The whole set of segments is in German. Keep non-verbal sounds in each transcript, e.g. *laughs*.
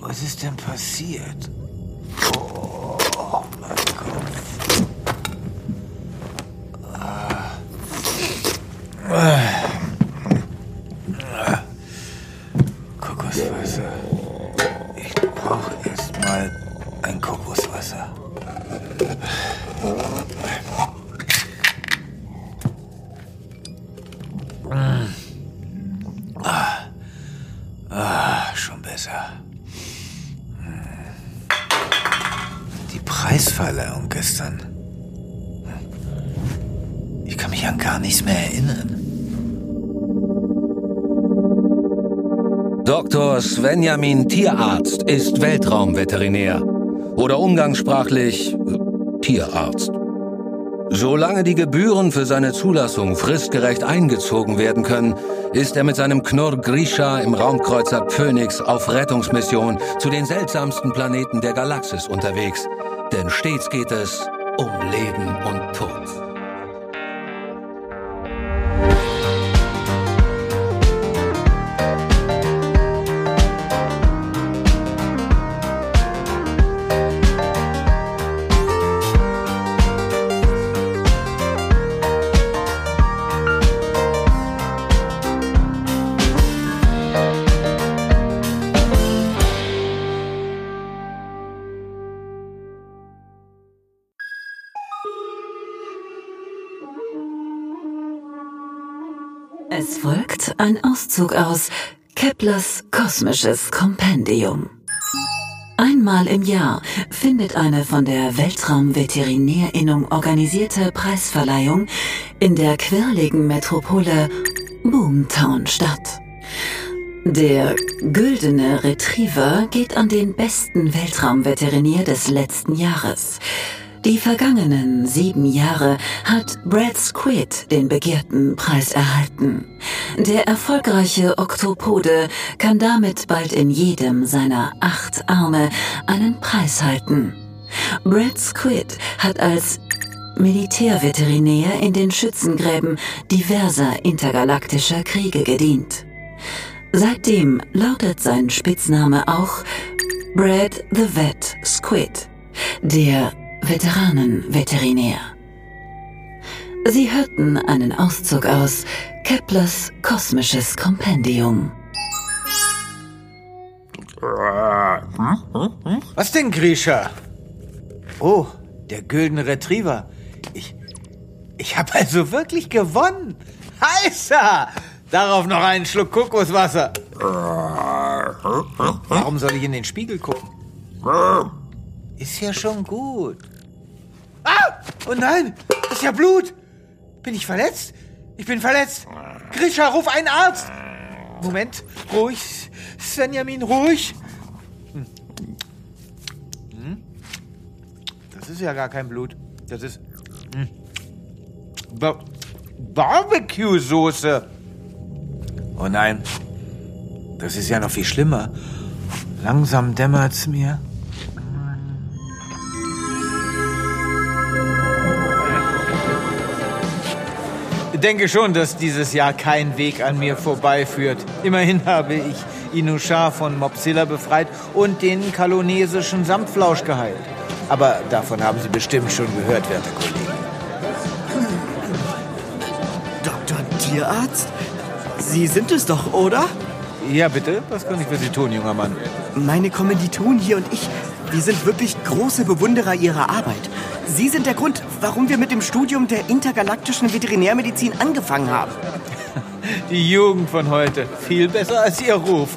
Was ist denn passiert? Mich an gar nichts mehr erinnern. Dr. Svenjamin Tierarzt ist Weltraumveterinär oder umgangssprachlich äh, Tierarzt. Solange die Gebühren für seine Zulassung fristgerecht eingezogen werden können, ist er mit seinem Knurr Grisha im Raumkreuzer Phoenix auf Rettungsmission zu den seltsamsten Planeten der Galaxis unterwegs. Denn stets geht es um Leben und Es folgt ein Auszug aus Keplers kosmisches Kompendium. Einmal im Jahr findet eine von der Weltraumveterinärinnung organisierte Preisverleihung in der quirligen Metropole Boomtown statt. Der güldene Retriever geht an den besten Weltraumveterinär des letzten Jahres. Die vergangenen sieben Jahre hat Brad Squid den begehrten Preis erhalten. Der erfolgreiche Oktopode kann damit bald in jedem seiner acht Arme einen Preis halten. Brad Squid hat als Militärveterinär in den Schützengräben diverser intergalaktischer Kriege gedient. Seitdem lautet sein Spitzname auch Brad the Vet Squid, der Veteranenveterinär. Sie hörten einen Auszug aus Keplers kosmisches Kompendium. Was denn, Grisha? Oh, der güldene Retriever. Ich, ich habe also wirklich gewonnen. Heißer! Darauf noch einen Schluck Kokoswasser. Warum soll ich in den Spiegel gucken? Ist ja schon gut. Ah! Oh nein! Das ist ja Blut! Bin ich verletzt? Ich bin verletzt! Grisha, ruf einen Arzt! Moment, ruhig. Svenjamin, ruhig. Hm. Hm? Das ist ja gar kein Blut. Das ist. Hm. Ba Barbecue-Soße. Oh nein. Das ist ja noch viel schlimmer. Langsam dämmert's mir. Denke schon, dass dieses Jahr kein Weg an mir vorbeiführt. Immerhin habe ich Inushar von Mopsilla befreit und den kalonesischen Samtflausch geheilt. Aber davon haben Sie bestimmt schon gehört, werte Kollegen. Dr. Tierarzt? Sie sind es doch, oder? Ja, bitte? Was kann ich für Sie tun, junger Mann? Meine Kommilitonen hier und ich, wir sind wirklich große Bewunderer Ihrer Arbeit. Sie sind der Grund, warum wir mit dem Studium der intergalaktischen Veterinärmedizin angefangen haben. *laughs* Die Jugend von heute. Viel besser als Ihr Ruf.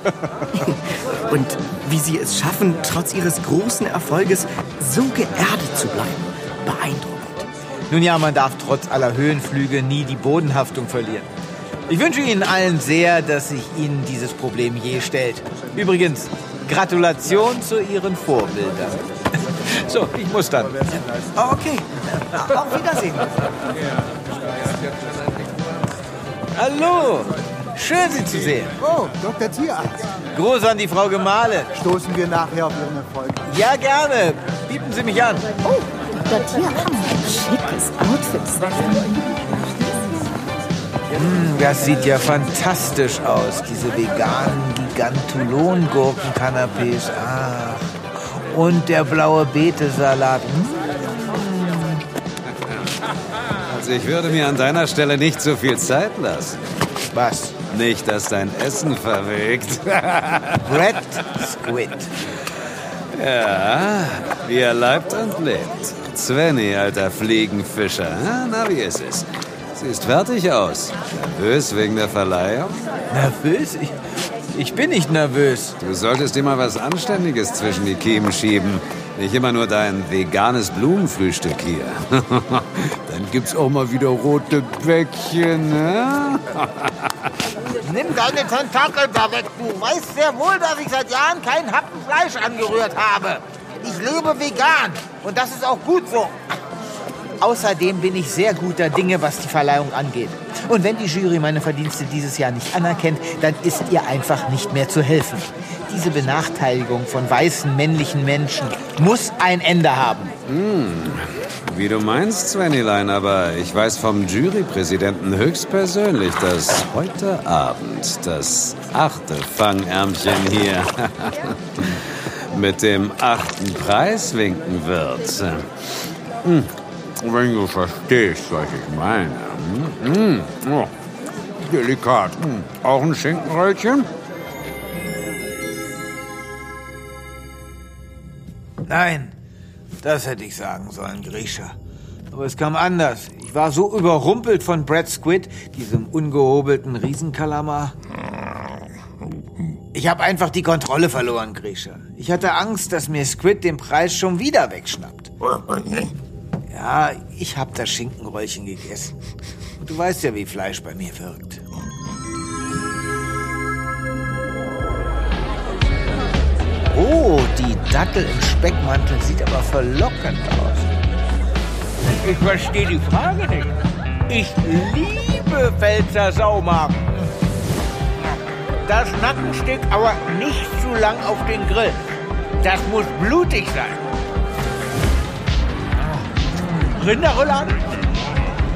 *laughs* Und wie Sie es schaffen, trotz Ihres großen Erfolges so geerdet zu bleiben. Beeindruckend. Nun ja, man darf trotz aller Höhenflüge nie die Bodenhaftung verlieren. Ich wünsche Ihnen allen sehr, dass sich Ihnen dieses Problem je stellt. Übrigens, Gratulation zu Ihren Vorbildern. *laughs* So, ich muss dann. Oh, okay. Auf Wiedersehen. Hallo, schön Sie zu sehen. Oh, Dr. Tierarzt. Gruß an die Frau Gemahle. Stoßen wir nachher auf Ihren Erfolg. Ja, gerne. Bieten Sie mich an. Oh, Das hier ein schickes Outfit. Hm, das sieht ja fantastisch aus, diese veganen Gigantulon-Gurken-Canapés. Ach, und der blaue Betesalat. Hm. Also ich würde mir an deiner Stelle nicht so viel Zeit lassen. Was? Nicht, dass dein Essen verwegt. *laughs* Red Squid. Ja, wie er leibt und lebt. Svenny, alter Fliegenfischer. Na, wie ist es? Siehst fertig aus. Nervös wegen der Verleihung? Nervös? Ich, ich bin nicht nervös. Du solltest dir mal was Anständiges zwischen die Kiemen schieben. Nicht immer nur dein veganes Blumenfrühstück hier. *laughs* Dann gibt's auch mal wieder rote Bäckchen, ne? *laughs* Nimm deine Tentakel da weg, du. Weißt sehr wohl, dass ich seit Jahren kein Happen Fleisch angerührt habe. Ich lebe vegan und das ist auch gut so. Außerdem bin ich sehr guter Dinge, was die Verleihung angeht. Und wenn die Jury meine Verdienste dieses Jahr nicht anerkennt, dann ist ihr einfach nicht mehr zu helfen. Diese Benachteiligung von weißen männlichen Menschen muss ein Ende haben. Wie du meinst, Svenilein, aber ich weiß vom Jurypräsidenten höchstpersönlich, dass heute Abend das achte Fangärmchen hier *laughs* mit dem achten Preis winken wird. Hm, Wenn du verstehst, was ich meine. Hm, oh, delikat. Hm, Auch ein Schinkenröllchen? Nein, das hätte ich sagen sollen, Grisha. Aber es kam anders. Ich war so überrumpelt von Brad Squid, diesem ungehobelten Riesenkalamar. Ich habe einfach die Kontrolle verloren, Grisha. Ich hatte Angst, dass mir Squid den Preis schon wieder wegschnappt. Ja, ich habe das Schinkenröllchen gegessen. Und du weißt ja, wie Fleisch bei mir wirkt. Oh, die Dattel im Speckmantel sieht aber verlockend aus. Ich verstehe die Frage nicht. Ich liebe Pfälzer Saumagen. Das Nackenstück aber nicht zu lang auf den Grill. Das muss blutig sein. Rinderroulade?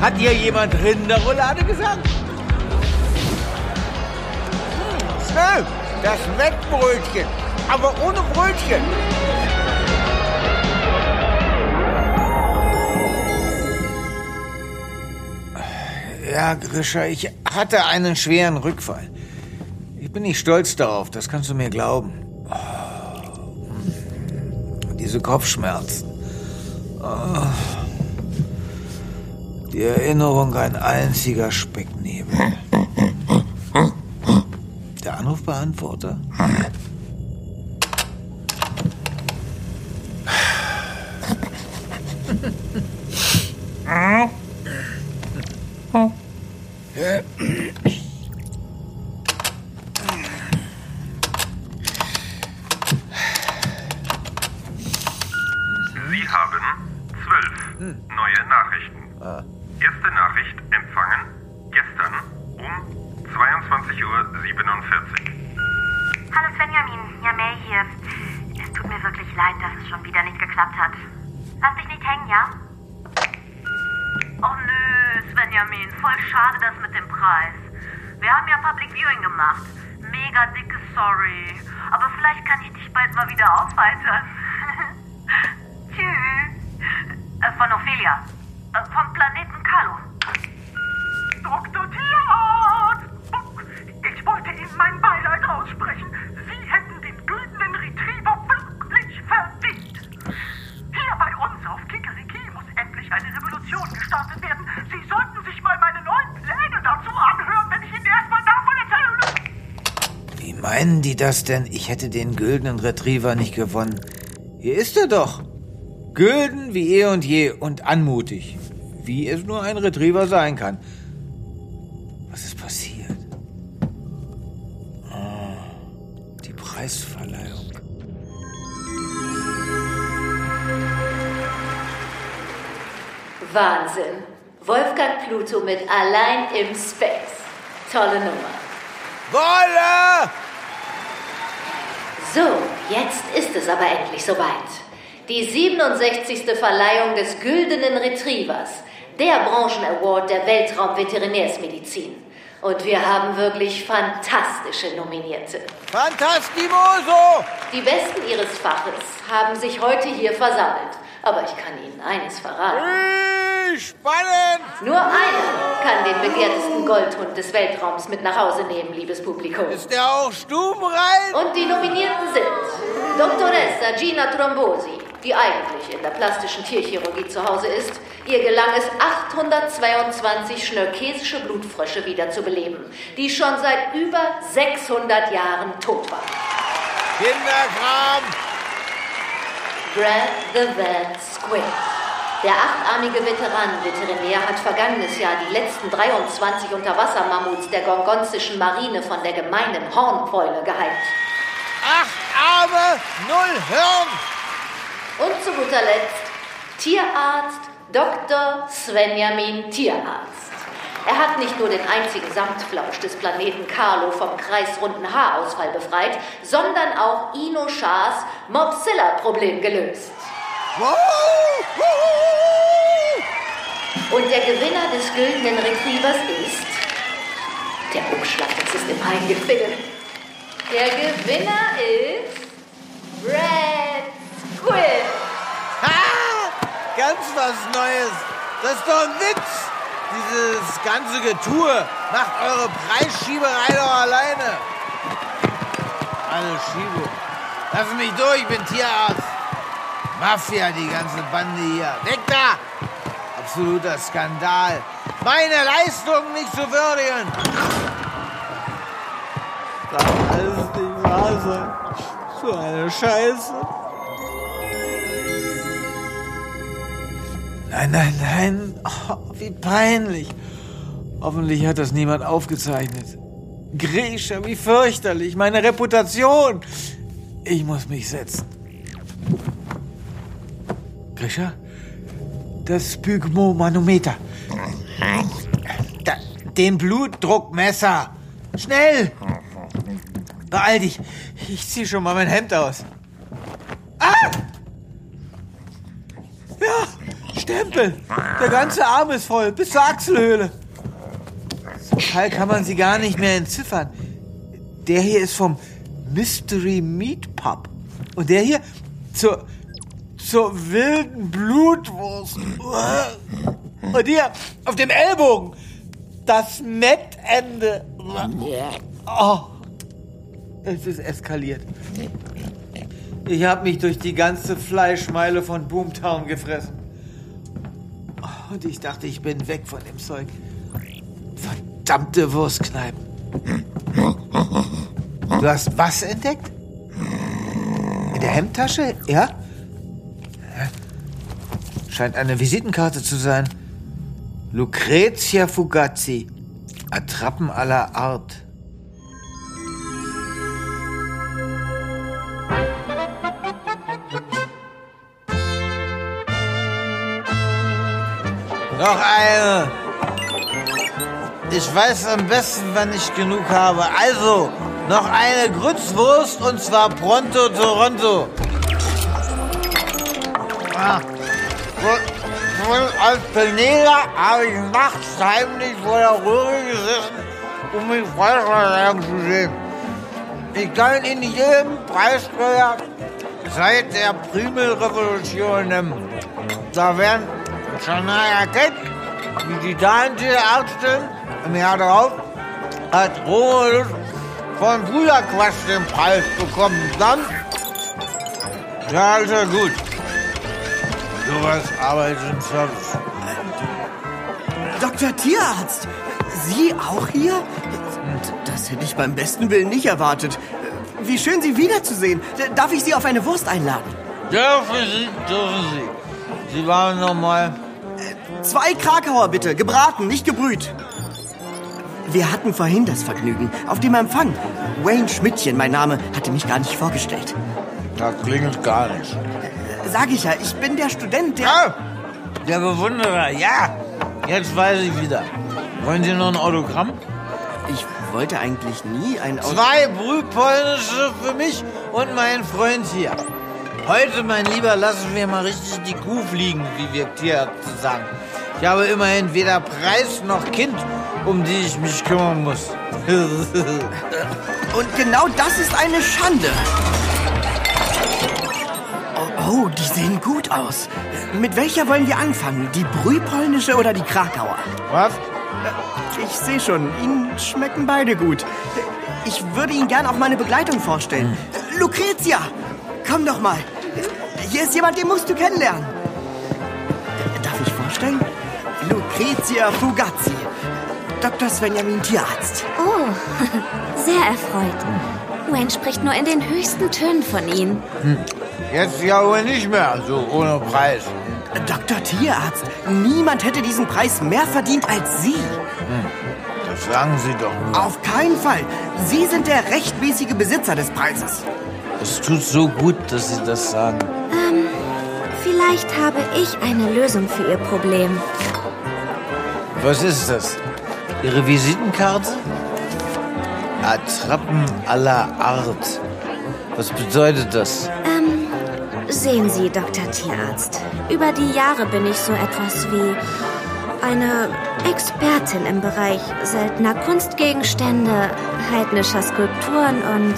Hat hier jemand Rinderroulade gesagt? Hm, das Wettbrötchen, aber ohne Brötchen. Ja, Grisha, ich hatte einen schweren Rückfall. Ich bin nicht stolz darauf, das kannst du mir glauben. Oh, diese Kopfschmerzen. Oh, die Erinnerung ein einziger Specknebel. *laughs* Der Anrufbeantworter? Sie haben zwölf neue Nachrichten. Erste Nachricht empfangen gestern um 22.47 Uhr. Hallo Svenjamin, ja May hier. Es tut mir wirklich leid, dass es schon wieder nicht geklappt hat. Lass dich nicht hängen, ja? Oh nö, Svenjamin, voll schade das mit dem Preis. Wir haben ja Public Viewing gemacht. Mega dicke Sorry. Aber vielleicht kann ich dich bald mal wieder aufheitern. *laughs* Tschüss. Äh, von Ophelia. Meinen die das denn? Ich hätte den güldenen Retriever nicht gewonnen. Hier ist er doch. Gülden wie eh und je und anmutig. Wie es nur ein Retriever sein kann. Was ist passiert? Oh, die Preisverleihung. Wahnsinn. Wolfgang Pluto mit Allein im Space. Tolle Nummer. Wolle! So, jetzt ist es aber endlich soweit. Die 67. Verleihung des Güldenen Retrievers, der Branchen-Award der Weltraum-Veterinärsmedizin. Und wir haben wirklich fantastische Nominierte. Fantastimoso! Die Besten ihres Faches haben sich heute hier versammelt. Aber ich kann Ihnen eines verraten. Spannend! Nur einer kann den begehrtesten Goldhund des Weltraums mit nach Hause nehmen, liebes Publikum. Ist der auch stubenrein? Und die Nominierten sind Doktoressa Gina Trombosi, die eigentlich in der plastischen Tierchirurgie zu Hause ist. Ihr gelang es, 822 schnörkesische Blutfrösche wiederzubeleben, die schon seit über 600 Jahren tot waren. Kinderkram! Brad the Van Square. Der achtarmige Veteran-Veterinär hat vergangenes Jahr die letzten 23 Unterwassermammuts der gorgonzischen Marine von der gemeinen Hornfäule geheilt. Acht Arme, null Hirn! Und zu guter Letzt Tierarzt Dr. Svenjamin Tierarzt. Er hat nicht nur den einzigen Samtflausch des Planeten Carlo vom kreisrunden Haarausfall befreit, sondern auch Ino Schars Mopsilla-Problem gelöst. Und der Gewinner des güldenen Retrievers ist. Der Umschlag ist im Eingefilm. Der Gewinner ist. Brad Squibb. Ha! Ganz was Neues. Das ist doch ein Witz. Dieses ganze Getue macht eure Preisschieberei doch alleine. Alle Schiebe. Lass mich durch, ich bin Tierarzt. Mafia, die ganze Bande hier. Weg da! Absoluter Skandal. Meine Leistung nicht zu würdigen. Das alles nicht wahr sein. So eine Scheiße. Nein, nein, nein. Oh, wie peinlich. Hoffentlich hat das niemand aufgezeichnet. Grisha, wie fürchterlich. Meine Reputation. Ich muss mich setzen. Grisha? Das Pygmomanometer. Da, den Blutdruckmesser. Schnell! Beeil dich. Ich zieh schon mal mein Hemd aus. Ah! Ja, Stempel. Der ganze Arm ist voll, bis zur Achselhöhle. Zum Teil kann man sie gar nicht mehr entziffern. Der hier ist vom Mystery Meat Pub. Und der hier zur, zur wilden Blutwurst. Und hier auf dem Ellbogen das Mettende. Oh, es ist eskaliert. Ich habe mich durch die ganze Fleischmeile von Boomtown gefressen. Und ich dachte, ich bin weg von dem Zeug. Verdammte Wurstkneipen. Du hast was entdeckt? In der Hemdtasche? Ja? Scheint eine Visitenkarte zu sein. Lucrezia Fugazzi. Attrappen aller Art. Noch eine. Ich weiß am besten, wann ich genug habe. Also, noch eine Grützwurst und zwar pronto Toronto. Ah. Und als Penela habe ich nachts heimlich vor der Röhre gesessen, um mich Freischlagen zu sehen. Ich kann in jedem Preisträger seit der Primelrevolution nehmen. Da werden Shania Kett, die Titantierärztin, im Jahr darauf hat Romulus von Brüderquatsch den Preis bekommen. Dann, ja, ist ja gut. Sowas arbeitet im Service. Dr. Tierarzt, Sie auch hier? Das hätte ich beim besten Willen nicht erwartet. Wie schön, Sie wiederzusehen. Darf ich Sie auf eine Wurst einladen? Dürfen Sie, dürfen Sie. Sie waren noch mal... Zwei Krakauer bitte, gebraten, nicht gebrüht. Wir hatten vorhin das Vergnügen auf dem Empfang. Wayne Schmidtchen, mein Name, hatte mich gar nicht vorgestellt. Das klingelt gar nicht. Sag ich ja, ich bin der Student, der... Ja, der Bewunderer, ja. Jetzt weiß ich wieder. Wollen Sie noch ein Autogramm? Ich wollte eigentlich nie ein Autogramm... Zwei Brühpolnische für mich und meinen Freund hier. Heute, mein Lieber, lassen wir mal richtig die Kuh fliegen, wie wir Tierärzte sagen. Ich habe immerhin weder Preis noch Kind, um die ich mich kümmern muss. *laughs* Und genau das ist eine Schande. Oh, die sehen gut aus. Mit welcher wollen wir anfangen? Die brühpolnische oder die Krakauer? Was? Ich sehe schon, Ihnen schmecken beide gut. Ich würde Ihnen gern auch meine Begleitung vorstellen. Lucretia, komm doch mal. Hier ist jemand, den musst du kennenlernen. Darf ich vorstellen? Lucretia Fugazzi, Dr. Svenjamin Tierarzt. Oh, *laughs* sehr erfreut. Wayne spricht nur in den höchsten Tönen von Ihnen. Hm. Jetzt ja wohl nicht mehr, so ohne Preis. Dr. Tierarzt, niemand hätte diesen Preis mehr verdient als Sie. Hm. Das sagen Sie doch nur. Auf keinen Fall. Sie sind der rechtmäßige Besitzer des Preises. Es tut so gut, dass Sie das sagen. Ähm, vielleicht habe ich eine Lösung für Ihr Problem. Was ist das? Ihre Visitenkarte? Attrappen aller Art. Was bedeutet das? Sehen Sie, Dr. Tierarzt. Über die Jahre bin ich so etwas wie eine Expertin im Bereich seltener Kunstgegenstände, heidnischer Skulpturen und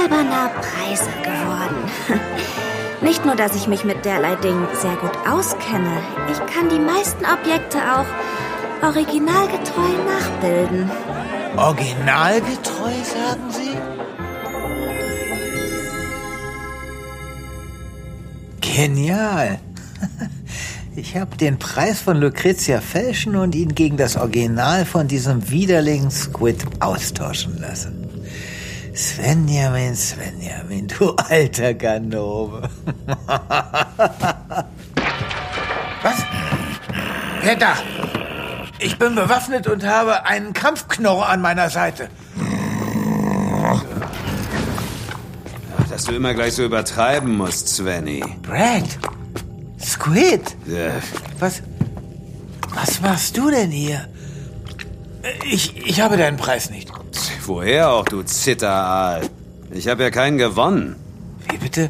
alberner Preise geworden. *laughs* Nicht nur, dass ich mich mit derlei Dingen sehr gut auskenne, ich kann die meisten Objekte auch originalgetreu nachbilden. Originalgetreu, sagen Sie? Genial. *laughs* Ich habe den Preis von Lucrezia fälschen und ihn gegen das Original von diesem widerlichen Squid austauschen lassen. Svenjamin, Svenjamin, du alter Ganove. *laughs* Was? Wer da? Ich bin bewaffnet und habe einen Kampfknorr an meiner Seite. Dass du immer gleich so übertreiben musst, Svenny. Brad! Squid! Ja. Was. Was machst du denn hier? Ich, ich habe deinen Preis nicht. Woher auch, du Zitteraal? Ich habe ja keinen gewonnen. Wie bitte?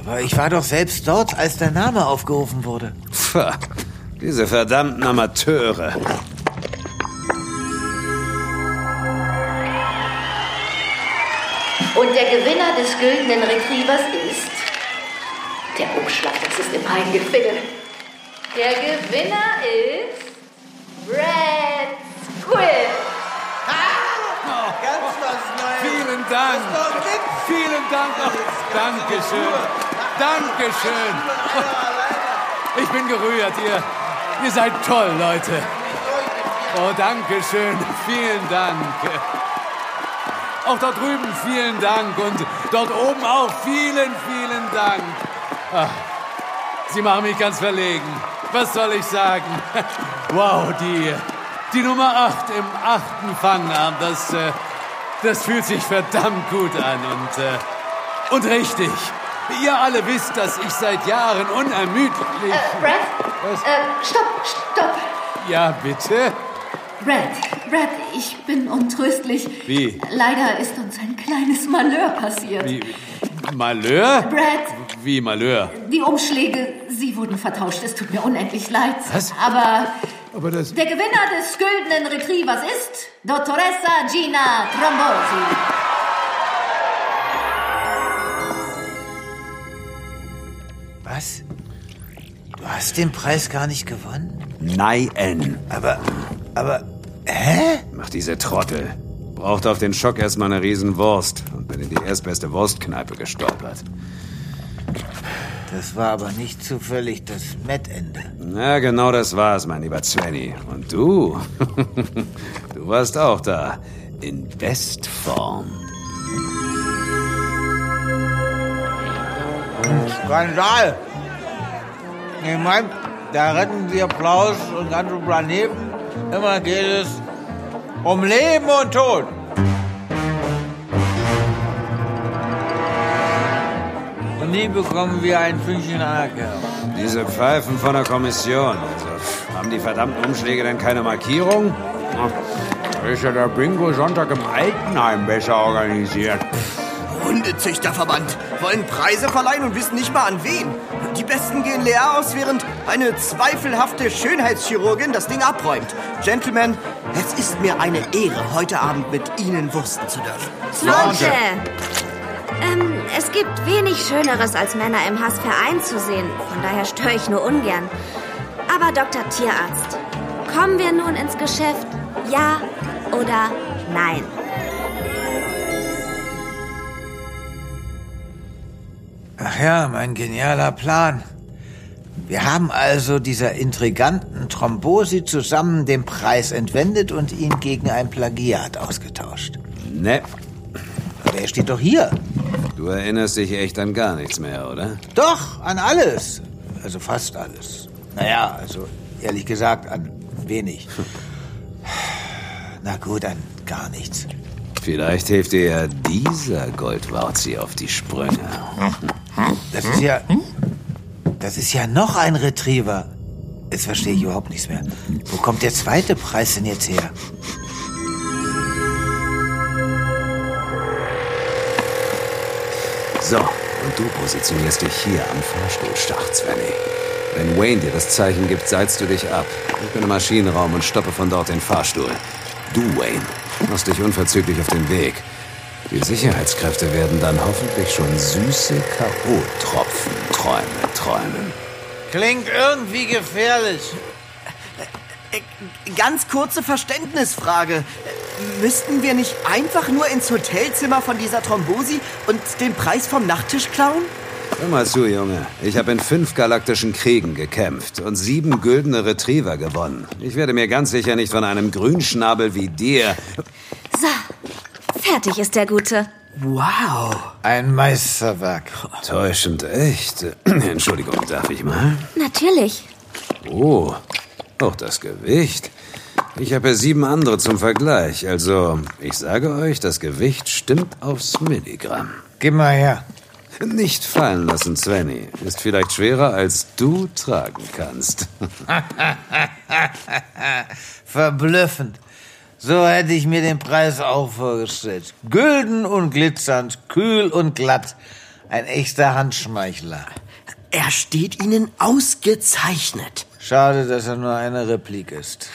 Aber ich war doch selbst dort, als der Name aufgerufen wurde. Pfah, diese verdammten Amateure. Und der Gewinner des güldenen Retrievers ist. Der Umschlag, das ist im Eingefädel. Der Gewinner ist. Brad Squid. Oh, ganz was Neues. Vielen Dank. Vielen Dank. Oh, Dankeschön. Dankeschön. Ich bin gerührt. Ihr, ihr seid toll, Leute. Oh, Dankeschön. Vielen Dank. Auch dort drüben vielen Dank und dort oben auch vielen, vielen Dank. Ach, Sie machen mich ganz verlegen. Was soll ich sagen? *laughs* Wow, die, die Nummer 8 im achten Fangarm, das, äh, das fühlt sich verdammt gut an und, äh, und richtig. Ihr alle wisst, dass ich seit Jahren unermüdlich... Äh, Brad? Was? Äh, stopp, stopp. Ja, bitte? Brad, Brad, ich bin untröstlich. Wie? Leider ist uns ein kleines Malheur passiert. Wie? Malheur? Brad, Wie Malheur? die Umschläge, sie wurden vertauscht. Es tut mir unendlich leid. Was? Aber Aber das... der Gewinner des güldenen Retrievers ist Dottoressa Gina Trombosi. Was? Du hast den Preis gar nicht gewonnen? Nein. Aber, aber, hä? Mach diese Trottel. Braucht auf den Schock erstmal eine Riesenwurst und bin in die erstbeste Wurstkneipe gestolpert. Das war aber nicht zufällig das Mettende. Na, genau das war's, mein lieber Svenny. Und du? *laughs* du warst auch da. In Bestform. Skandal! Ich meine, da retten wir Applaus und ganze Planeten. Immer geht es um Leben und Tod. Und nie bekommen wir ein Fünkchen Anerkennung. Diese Pfeifen von der Kommission. Also, haben die verdammten Umschläge denn keine Markierung? Ach, Ist ja der Bingo Sonntag im Altenheim besser organisiert. Hundezüchterverband. Wollen Preise verleihen und wissen nicht mal an wen. Die Besten gehen leer aus, während eine zweifelhafte Schönheitschirurgin das Ding abräumt. Gentlemen, es ist mir eine Ehre, heute Abend mit Ihnen wursten zu dürfen. Leute! Ähm, es gibt wenig Schöneres, als Männer im Hass vereint zu sehen. Von daher störe ich nur ungern. Aber Dr. Tierarzt, kommen wir nun ins Geschäft? Ja oder nein? Ach ja, mein genialer Plan. Wir haben also dieser intriganten Trombosi zusammen den Preis entwendet und ihn gegen ein Plagiat ausgetauscht. Ne, Aber er steht doch hier. du erinnerst dich echt an gar nichts mehr, oder? Doch, an alles. Also fast alles. Naja, also ehrlich gesagt an wenig. Na gut, an gar nichts. Vielleicht hilft dir ja dieser Goldwauzi auf die Sprünge. *laughs* Das ist ja. Das ist ja noch ein Retriever. Jetzt verstehe ich überhaupt nichts mehr. Wo kommt der zweite Preis denn jetzt her? So, und du positionierst dich hier am Fahrstuhlschacht, Svenny. Wenn Wayne dir das Zeichen gibt, seilst du dich ab. Ich bin im Maschinenraum und stoppe von dort den Fahrstuhl. Du, Wayne, machst dich unverzüglich auf den Weg. Die Sicherheitskräfte werden dann hoffentlich schon süße K.O.-Tropfen Träume träumen. Klingt irgendwie gefährlich. Äh, Ganz kurze Verständnisfrage. Müssten wir nicht einfach nur ins Hotelzimmer von dieser Trombosi und den Preis vom Nachttisch klauen? Hör mal zu, Junge. Ich habe in fünf galaktischen Kriegen gekämpft und sieben güldene Retriever gewonnen. Ich werde mir ganz sicher nicht von einem Grünschnabel wie dir... So, fertig ist der Gute. Wow. Ein Meisterwerk. Täuschend echt. *clears throat* Entschuldigung, darf ich mal? Natürlich. Oh, auch das Gewicht. Ich habe ja sieben andere zum Vergleich. Also, ich sage euch, das Gewicht stimmt aufs Milligramm. Gib mal her. Nicht fallen lassen, Svenny. Ist vielleicht schwerer, als du tragen kannst. *laughs* Verblüffend. So hätte ich mir den Preis auch vorgestellt. Gülden und glitzernd, kühl und glatt. Ein echter Handschmeichler. Er steht Ihnen ausgezeichnet. Schade, dass er nur eine Replik ist.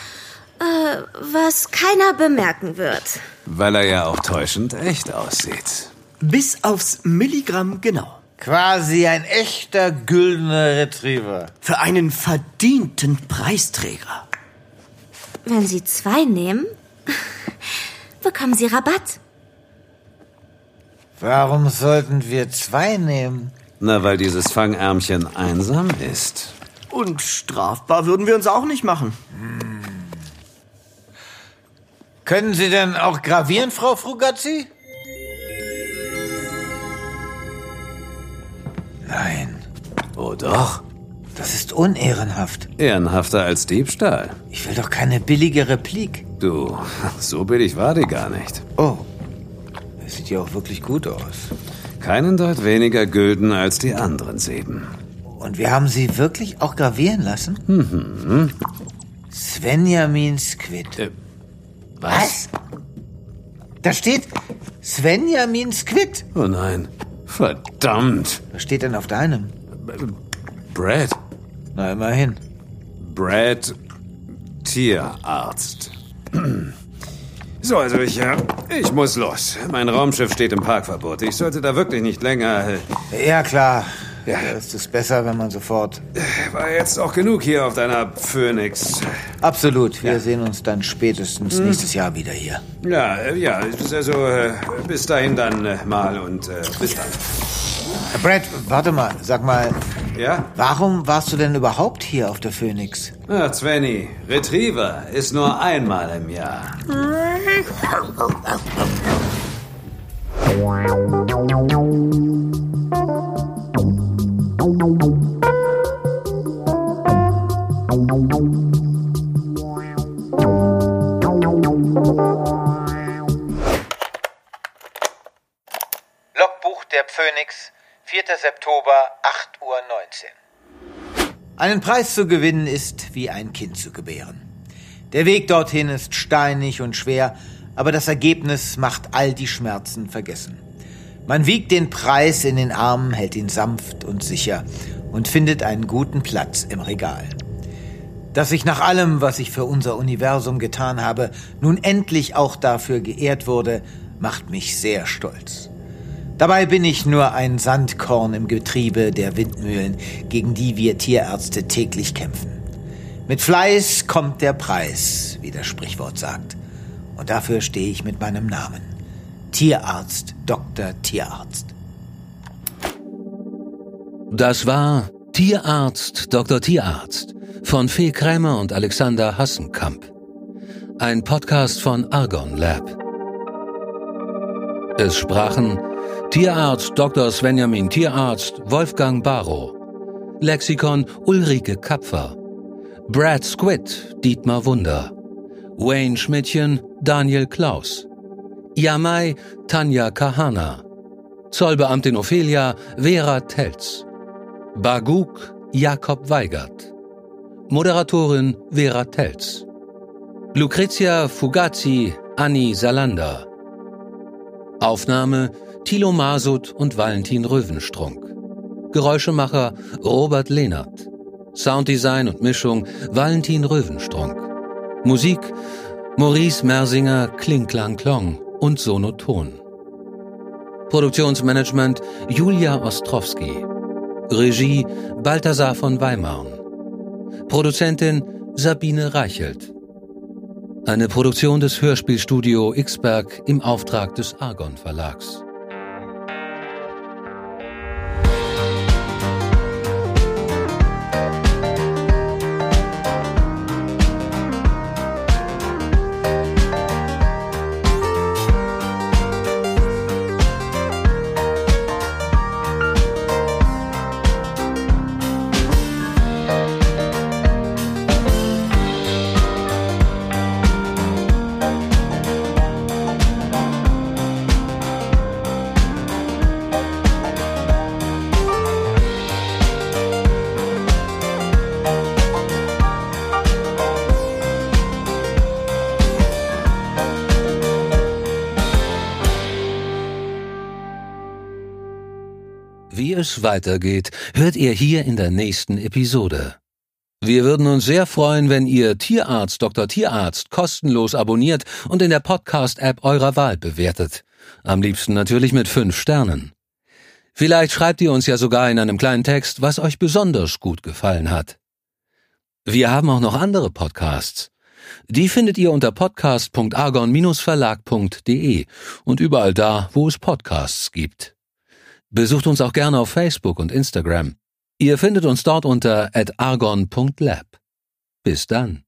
Äh, was keiner bemerken wird. Weil er ja auch täuschend echt aussieht. Bis aufs Milligramm genau. Quasi ein echter güldener Retriever. Für einen verdienten Preisträger. Wenn Sie zwei nehmen, *laughs* bekommen Sie Rabatt. Warum sollten wir zwei nehmen? Na, weil dieses Fangärmchen einsam ist. Und strafbar würden wir uns auch nicht machen. Können Sie denn auch gravieren, Frau Frugazzi? Nein, Oh doch. das ist unehrenhaft. Ehrenhafter als Diebstahl. Ich will doch keine billige Replik. Du, so billig war die gar nicht. Oh, das sieht ja auch wirklich gut aus. Keinen Deut weniger Gülden als die anderen sieben. Und wir haben sie wirklich auch gravieren lassen? Mhm. Svenjamin Squid. Äh, was? Da steht Svenjamin Squid. Oh nein. Verdammt. Was steht denn auf deinem? Brad. Na, immerhin. Brad Tierarzt. *clears throat* So, also ich, äh, ich muss los. Mein Raumschiff steht im Parkverbot. Ich sollte da wirklich nicht länger. Äh, Ja, klar. Ja. Da ist es besser, wenn man sofort. war jetzt auch genug hier auf deiner Phoenix. Absolut. Wir sehen uns dann spätestens Hm. nächstes Jahr wieder hier. Ja, äh, ja, also äh, bis dahin dann mal und bis dann. Brad, warte mal. Sag mal, Ja? warum warst du denn überhaupt hier auf der Phoenix? Ach, Svenny, Retriever ist nur einmal im Jahr. Logbuch der Phoenix, 4. September, 8.19 Uhr. Einen Preis zu gewinnen ist wie ein Kind zu gebären. Der Weg dorthin ist steinig und schwer, aber das Ergebnis macht all die Schmerzen vergessen. Man wiegt den Preis in den Armen, hält ihn sanft und sicher und findet einen guten Platz im Regal. Dass ich nach allem, was ich für unser Universum getan habe, nun endlich auch dafür geehrt wurde, macht mich sehr stolz. Dabei bin ich nur ein Sandkorn im Getriebe der Windmühlen, gegen die wir Tierärzte täglich kämpfen. Mit Fleiß kommt der Preis, wie das Sprichwort sagt. Und dafür stehe ich mit meinem Namen. Tierarzt, Dr. Tierarzt. Das war Tierarzt, Dr. Tierarzt von Fee Krämer und Alexander Hassenkamp. Ein Podcast von Argon Lab. Es sprachen Tierarzt Dr. Svenjamin Tierarzt Wolfgang Barrow, Lexikon Ulrike Kapfer, Brad Squid Dietmar Wunder, Wayne Schmidtchen Daniel Klaus, Yamai Tanja Kahana, Zollbeamtin Ophelia Vera Telz, Baguk Jakob Weigert, Moderatorin Vera Telz, Lucrezia Fugazi Anni Salander, Aufnahme Thilo Masud und Valentin Röwenstrunk, Geräuschemacher Robert Lehnert, Sounddesign und Mischung Valentin Röwenstrunk, Musik Maurice Mersinger Klingklang Klong und Sonoton. Produktionsmanagement Julia Ostrowski. Regie Balthasar von Weimarn. Produzentin Sabine Reichelt. Eine Produktion des Hörspielstudio Xberg im Auftrag des Argon Verlags. Wie es weitergeht, hört ihr hier in der nächsten Episode. Wir würden uns sehr freuen, wenn ihr Tierarzt Dr. Tierarzt kostenlos abonniert und in der Podcast-App eurer Wahl bewertet. Am liebsten natürlich mit fünf Sternen. Vielleicht schreibt ihr uns ja sogar in einem kleinen Text, was euch besonders gut gefallen hat. Wir haben auch noch andere Podcasts. Die findet ihr unter podcast.argon-verlag.de und überall da, wo es Podcasts gibt. Besucht uns auch gerne auf Facebook und Instagram. Ihr findet uns dort unter argon.lab. Bis dann.